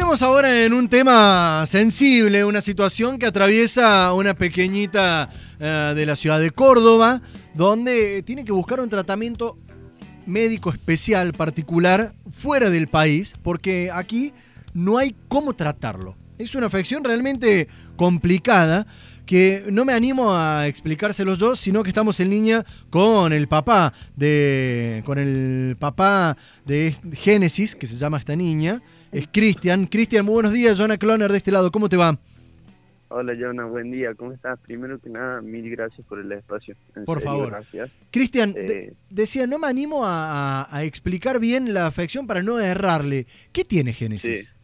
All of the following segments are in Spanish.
metemos ahora en un tema sensible, una situación que atraviesa una pequeñita eh, de la ciudad de Córdoba, donde tiene que buscar un tratamiento médico especial, particular, fuera del país, porque aquí no hay cómo tratarlo. Es una afección realmente complicada que no me animo a explicárselo yo, sino que estamos en línea con el papá de con el papá de Génesis, que se llama esta niña, es Cristian. Cristian, muy buenos días, Jonah Cloner de este lado, ¿cómo te va? Hola, Jonah, buen día, ¿cómo estás? Primero que nada, mil gracias por el espacio. por favor. Gracias. Cristian, eh, decía, no me animo a, explicar bien la afección para no errarle. ¿Qué tiene Génesis?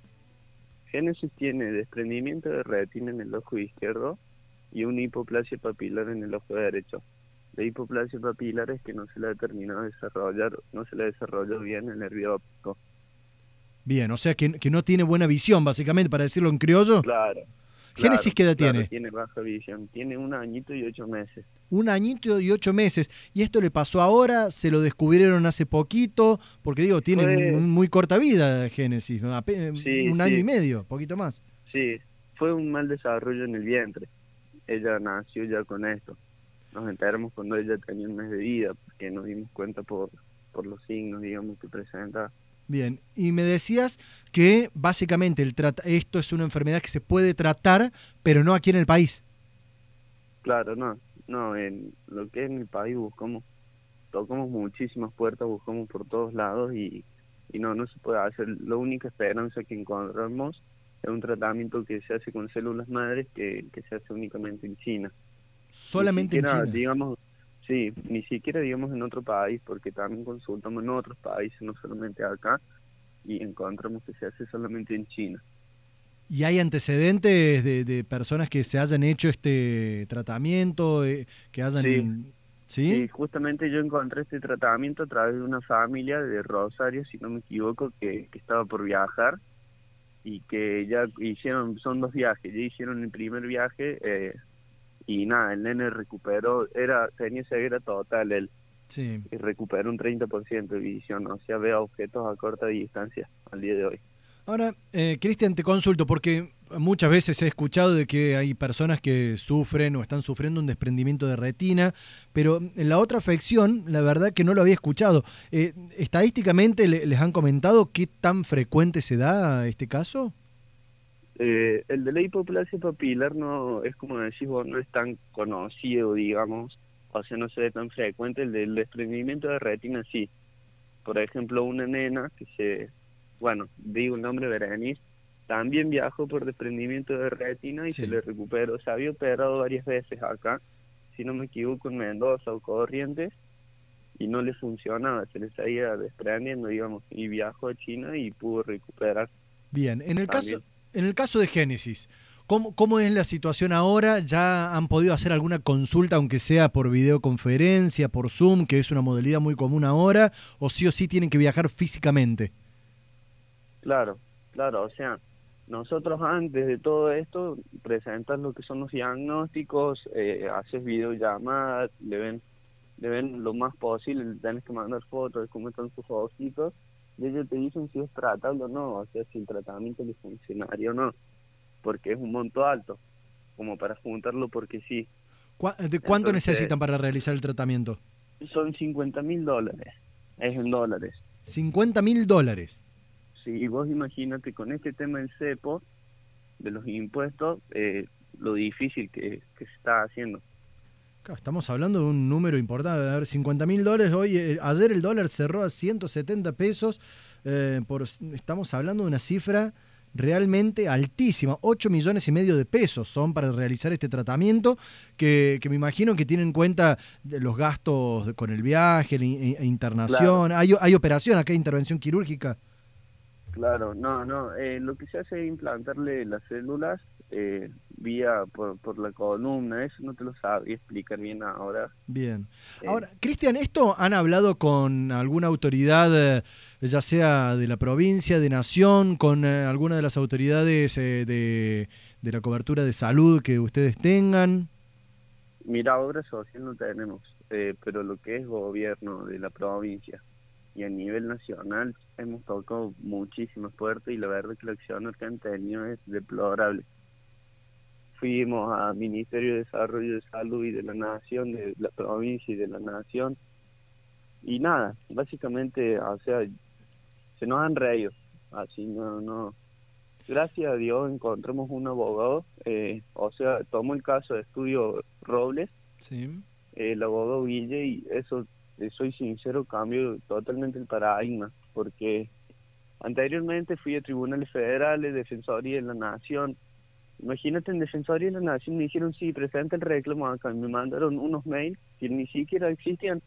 Génesis tiene desprendimiento de retina en el ojo izquierdo y una hipoplasia papilar en el ojo derecho. La hipoplasia papilar es que no se le ha terminado de desarrollar, no se le ha desarrollado bien el nervio óptico. Bien, o sea que, que, no tiene buena visión, básicamente, para decirlo en criollo. Claro. ¿Génesis qué edad tiene? Tiene baja visión, tiene un añito y ocho meses. Un añito y ocho meses. ¿Y esto le pasó ahora? ¿Se lo descubrieron hace poquito? Porque digo, tiene muy corta vida Génesis, un año y medio, poquito más. Sí, fue un mal desarrollo en el vientre ella nació ya con esto. Nos enteramos cuando ella tenía un mes de vida, porque nos dimos cuenta por, por los signos, digamos, que presenta. Bien, y me decías que básicamente el esto es una enfermedad que se puede tratar, pero no aquí en el país. Claro, no, no, en lo que es en el país buscamos, tocamos muchísimas puertas, buscamos por todos lados y, y no, no se puede hacer. La única esperanza que encontramos es un tratamiento que se hace con células madres que, se hace únicamente en China. Solamente en China. Digamos, sí, ni siquiera digamos en otro país, porque también consultamos en otros países, no solamente acá, y encontramos que se hace solamente en China. ¿Y hay antecedentes de, de personas que se hayan hecho este tratamiento, que hayan... Sí. ¿Sí? justamente yo encontré este tratamiento a través de una familia de Rosario, si no me equivoco, que, que estaba por viajar y que ya hicieron, son dos viajes, ya hicieron el primer viaje eh, y nada, el nene recuperó, era tenía ceguera total él. Sí. Y recuperó un 30% de visión, o sea, ve objetos a corta distancia al día de hoy. Ahora, eh, Cristian, te consulto, porque muchas veces he escuchado de que hay personas que sufren o están sufriendo un desprendimiento de retina, pero en la otra afección, la verdad que no lo había escuchado. Eh, ¿Estadísticamente les han comentado qué tan frecuente se da este caso? Eh, el de la hipoplasia papilar no es como decís vos, no es tan conocido, digamos, o sea, no se ve tan frecuente. El del desprendimiento de retina sí. Por ejemplo, una nena que se, bueno, digo el nombre Berenice, también viajó por desprendimiento de retina y se le recuperó. Se había operado varias veces acá, si no me equivoco, en Mendoza o Corrientes, y no le funcionaba, se le seguía desprendiendo, digamos, y viajó a China y pudo recuperar. Bien, en el caso en el caso de Génesis, ¿cómo, ¿cómo es la situación ahora? ¿Ya han podido hacer alguna consulta, aunque sea por videoconferencia, por Zoom, que es una modalidad muy común ahora, o sí o sí tienen que viajar físicamente? Claro, claro, o sea, nosotros antes de todo esto presentas lo que son los diagnósticos, eh, haces videollamadas, le ven, le ven lo más posible, tienes que mandar fotos de cómo están sus ojitos y ellos te dicen si es tratable o no, o sea, si el tratamiento le funcionaría o no, porque es un monto alto, como para juntarlo porque sí. ¿De cuánto necesitan para realizar el tratamiento? Son 50 mil dólares, es en dólares. 50 mil dólares. Sí, y vos imagínate con este tema del cepo, de los impuestos, eh, lo difícil que, se está haciendo. Estamos hablando de un número importante, a ver, 50 mil dólares, hoy, eh, ayer el dólar cerró a 170 pesos, eh, por, estamos hablando de una cifra realmente altísima, 8 millones y medio de pesos son para realizar este tratamiento, que, me imagino que tienen en cuenta los gastos con el viaje, la internación, hay, hay operación acá, intervención quirúrgica. Claro, no, no. Eh, lo que se hace es implantarle las células eh, vía por, por, la columna. Eso no te lo sabía explicar bien ahora. Bien. Eh, ahora, Cristian, ¿esto han hablado con alguna autoridad, ya sea de la provincia, de nación, con alguna de las autoridades de, de la cobertura de salud que ustedes tengan? Mira, obra social no tenemos, pero lo que es gobierno de la provincia y a nivel nacional hemos tocado muchísimas puertas y la verdad que la acción que han tenido es deplorable. Fuimos al Ministerio de Desarrollo de Salud y de la Nación, de la provincia y de la Nación, y nada, básicamente, o sea, se nos han reído, así no, no. Gracias a Dios encontramos un abogado, eh, o sea, tomo el caso de Estudio Robles, Sí. el abogado Guille, y eso, soy sincero, cambio totalmente el paradigma, porque anteriormente fui a tribunales federales, Defensoría de la Nación. Imagínate, en Defensoría de la Nación me dijeron, sí, presenta el reclamo acá, me mandaron unos mails que ni siquiera existían.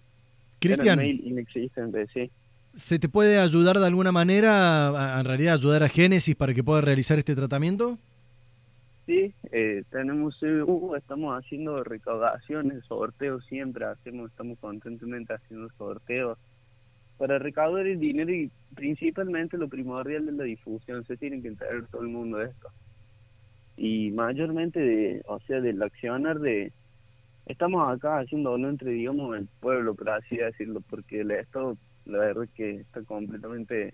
Cristian, mail inexistentes, sí. ¿se te puede ayudar de alguna manera, en realidad ayudar a Génesis para que pueda realizar este tratamiento? Sí, eh, tenemos CBU, estamos haciendo recaudaciones, sorteos siempre hacemos, estamos constantemente haciendo sorteos para recaudar el dinero y principalmente lo primordial es la difusión, se tiene que enterar todo el mundo de esto. Y mayormente, de, o sea, del accionar de... Estamos acá haciéndolo entre, digamos, el pueblo, por así decirlo, porque el Estado, la verdad es que está completamente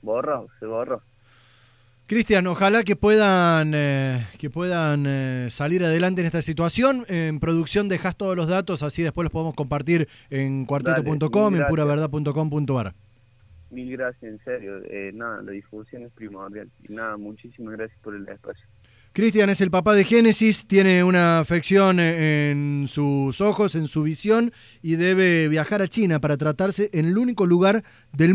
borrado, se borra. Cristian, ojalá que puedan, eh, que puedan eh, salir adelante en esta situación. En producción dejas todos los datos, así después los podemos compartir en cuarteto.com, en puraverdad.com.ar. Mil gracias, en serio. Eh, nada, la difusión es primordial. Y nada, muchísimas gracias por el espacio. Cristian es el papá de Génesis, tiene una afección eh, en sus ojos, en su visión, y debe viajar a China para tratarse en el único lugar del